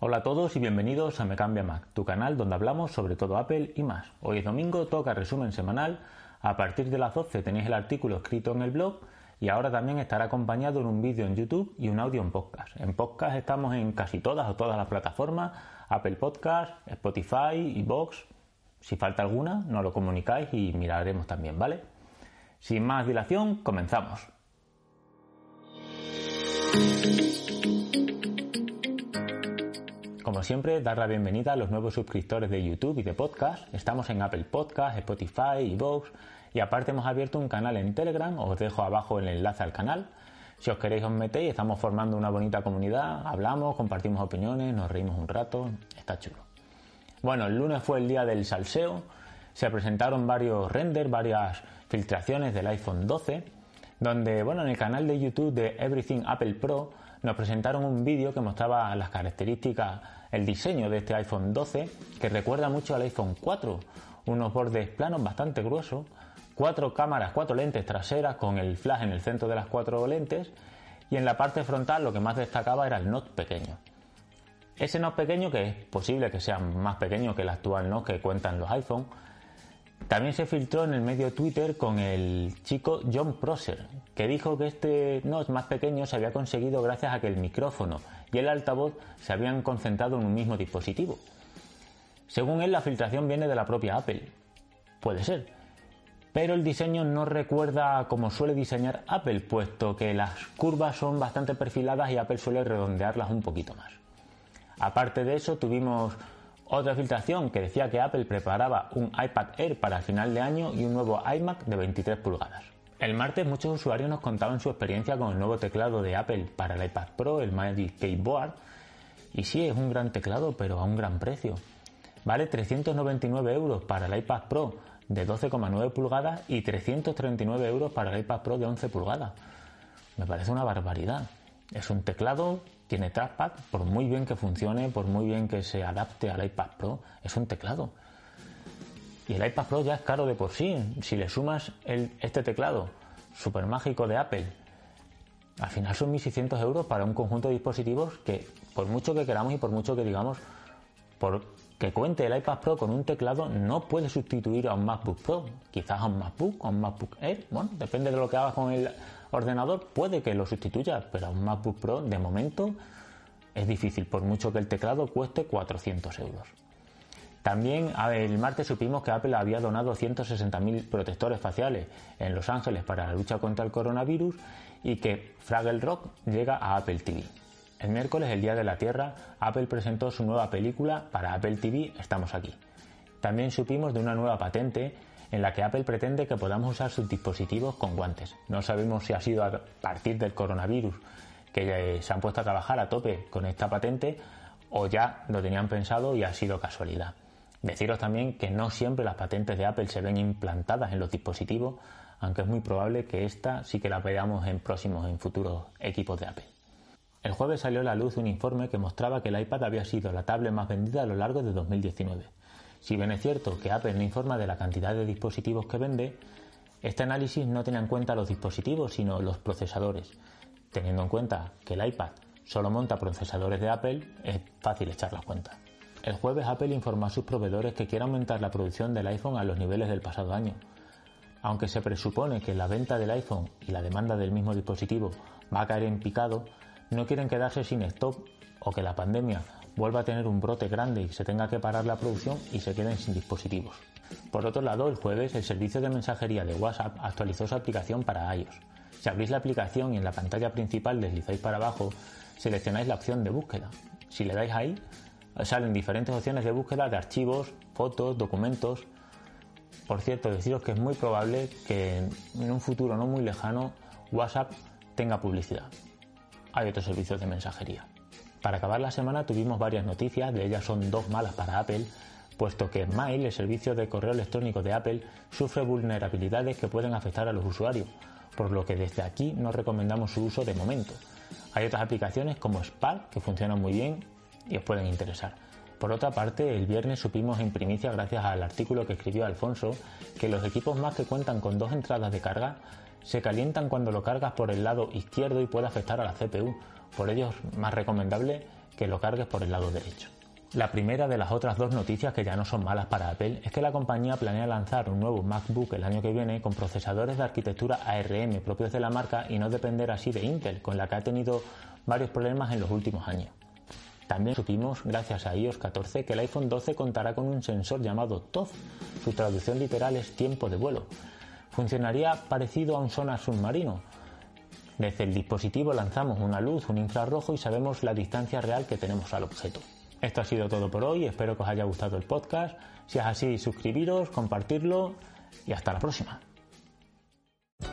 Hola a todos y bienvenidos a Me Cambia Mac, tu canal donde hablamos sobre todo Apple y más. Hoy es domingo, toca resumen semanal. A partir de las 12 tenéis el artículo escrito en el blog y ahora también estará acompañado en un vídeo en YouTube y un audio en podcast. En podcast estamos en casi todas o todas las plataformas, Apple Podcast, Spotify, Vox. Si falta alguna, nos lo comunicáis y miraremos también, ¿vale? Sin más dilación, comenzamos. Como siempre, dar la bienvenida a los nuevos suscriptores de YouTube y de podcast. Estamos en Apple Podcast, Spotify, y Vox y aparte hemos abierto un canal en Telegram, os dejo abajo el enlace al canal. Si os queréis os metéis, estamos formando una bonita comunidad, hablamos, compartimos opiniones, nos reímos un rato, está chulo. Bueno, el lunes fue el día del salseo, se presentaron varios renders, varias filtraciones del iPhone 12, donde, bueno, en el canal de YouTube de Everything Apple Pro nos presentaron un vídeo que mostraba las características, el diseño de este iPhone 12, que recuerda mucho al iPhone 4, unos bordes planos bastante gruesos, cuatro cámaras, cuatro lentes traseras con el flash en el centro de las cuatro lentes y en la parte frontal lo que más destacaba era el Note pequeño. Ese Note pequeño, que es posible que sea más pequeño que el actual Note que cuentan los iPhone, también se filtró en el medio Twitter con el chico John Prosser, que dijo que este Note más pequeño se había conseguido gracias a que el micrófono y el altavoz se habían concentrado en un mismo dispositivo. Según él, la filtración viene de la propia Apple. Puede ser. Pero el diseño no recuerda como suele diseñar Apple, puesto que las curvas son bastante perfiladas y Apple suele redondearlas un poquito más. Aparte de eso, tuvimos otra filtración que decía que Apple preparaba un iPad Air para el final de año y un nuevo iMac de 23 pulgadas. El martes muchos usuarios nos contaban su experiencia con el nuevo teclado de Apple para el iPad Pro, el Magic Keyboard. Y sí, es un gran teclado, pero a un gran precio. Vale 399 euros para el iPad Pro de 12,9 pulgadas y 339 euros para el iPad Pro de 11 pulgadas. Me parece una barbaridad. Es un teclado tiene trackpad, por muy bien que funcione, por muy bien que se adapte al iPad Pro, es un teclado. Y el iPad Pro ya es caro de por sí. Si le sumas este teclado super mágico de Apple, al final son 1.600 euros para un conjunto de dispositivos que, por mucho que queramos y por mucho que digamos, por que cuente el iPad Pro con un teclado, no puede sustituir a un MacBook Pro. Quizás a un MacBook, a un MacBook Air. Bueno, depende de lo que hagas con el ordenador puede que lo sustituya, pero a un MacBook Pro de momento es difícil, por mucho que el teclado cueste 400 euros. También el martes supimos que Apple había donado 160.000 protectores faciales en Los Ángeles para la lucha contra el coronavirus y que Fraggle Rock llega a Apple TV. El miércoles, el Día de la Tierra, Apple presentó su nueva película para Apple TV Estamos aquí. También supimos de una nueva patente en la que Apple pretende que podamos usar sus dispositivos con guantes. No sabemos si ha sido a partir del coronavirus que se han puesto a trabajar a tope con esta patente o ya lo tenían pensado y ha sido casualidad. Deciros también que no siempre las patentes de Apple se ven implantadas en los dispositivos, aunque es muy probable que esta sí que la veamos en próximos, en futuros equipos de Apple. El jueves salió a la luz un informe que mostraba que el iPad había sido la tablet más vendida a lo largo de 2019. Si bien es cierto que Apple no informa de la cantidad de dispositivos que vende, este análisis no tiene en cuenta los dispositivos, sino los procesadores. Teniendo en cuenta que el iPad solo monta procesadores de Apple, es fácil echar las cuentas. El jueves Apple informó a sus proveedores que quiere aumentar la producción del iPhone a los niveles del pasado año. Aunque se presupone que la venta del iPhone y la demanda del mismo dispositivo va a caer en picado, no quieren quedarse sin stock o que la pandemia vuelva a tener un brote grande y se tenga que parar la producción y se queden sin dispositivos. Por otro lado, el jueves el servicio de mensajería de WhatsApp actualizó su aplicación para iOS. Si abrís la aplicación y en la pantalla principal deslizáis para abajo, seleccionáis la opción de búsqueda. Si le dais ahí, salen diferentes opciones de búsqueda de archivos, fotos, documentos. Por cierto, deciros que es muy probable que en un futuro no muy lejano WhatsApp tenga publicidad. Hay otros servicios de mensajería. Para acabar la semana tuvimos varias noticias, de ellas son dos malas para Apple, puesto que Mail, el servicio de correo electrónico de Apple, sufre vulnerabilidades que pueden afectar a los usuarios, por lo que desde aquí no recomendamos su uso de momento. Hay otras aplicaciones como Spark que funcionan muy bien y os pueden interesar. Por otra parte, el viernes supimos en primicia, gracias al artículo que escribió Alfonso, que los equipos más que cuentan con dos entradas de carga se calientan cuando lo cargas por el lado izquierdo y puede afectar a la CPU. Por ello es más recomendable que lo cargues por el lado derecho. La primera de las otras dos noticias que ya no son malas para Apple es que la compañía planea lanzar un nuevo MacBook el año que viene con procesadores de arquitectura ARM propios de la marca y no depender así de Intel, con la que ha tenido varios problemas en los últimos años. También supimos, gracias a iOS 14, que el iPhone 12 contará con un sensor llamado TOF. Su traducción literal es tiempo de vuelo. Funcionaría parecido a un sonar submarino. Desde el dispositivo lanzamos una luz, un infrarrojo y sabemos la distancia real que tenemos al objeto. Esto ha sido todo por hoy, espero que os haya gustado el podcast. Si es así, suscribiros, compartirlo y hasta la próxima.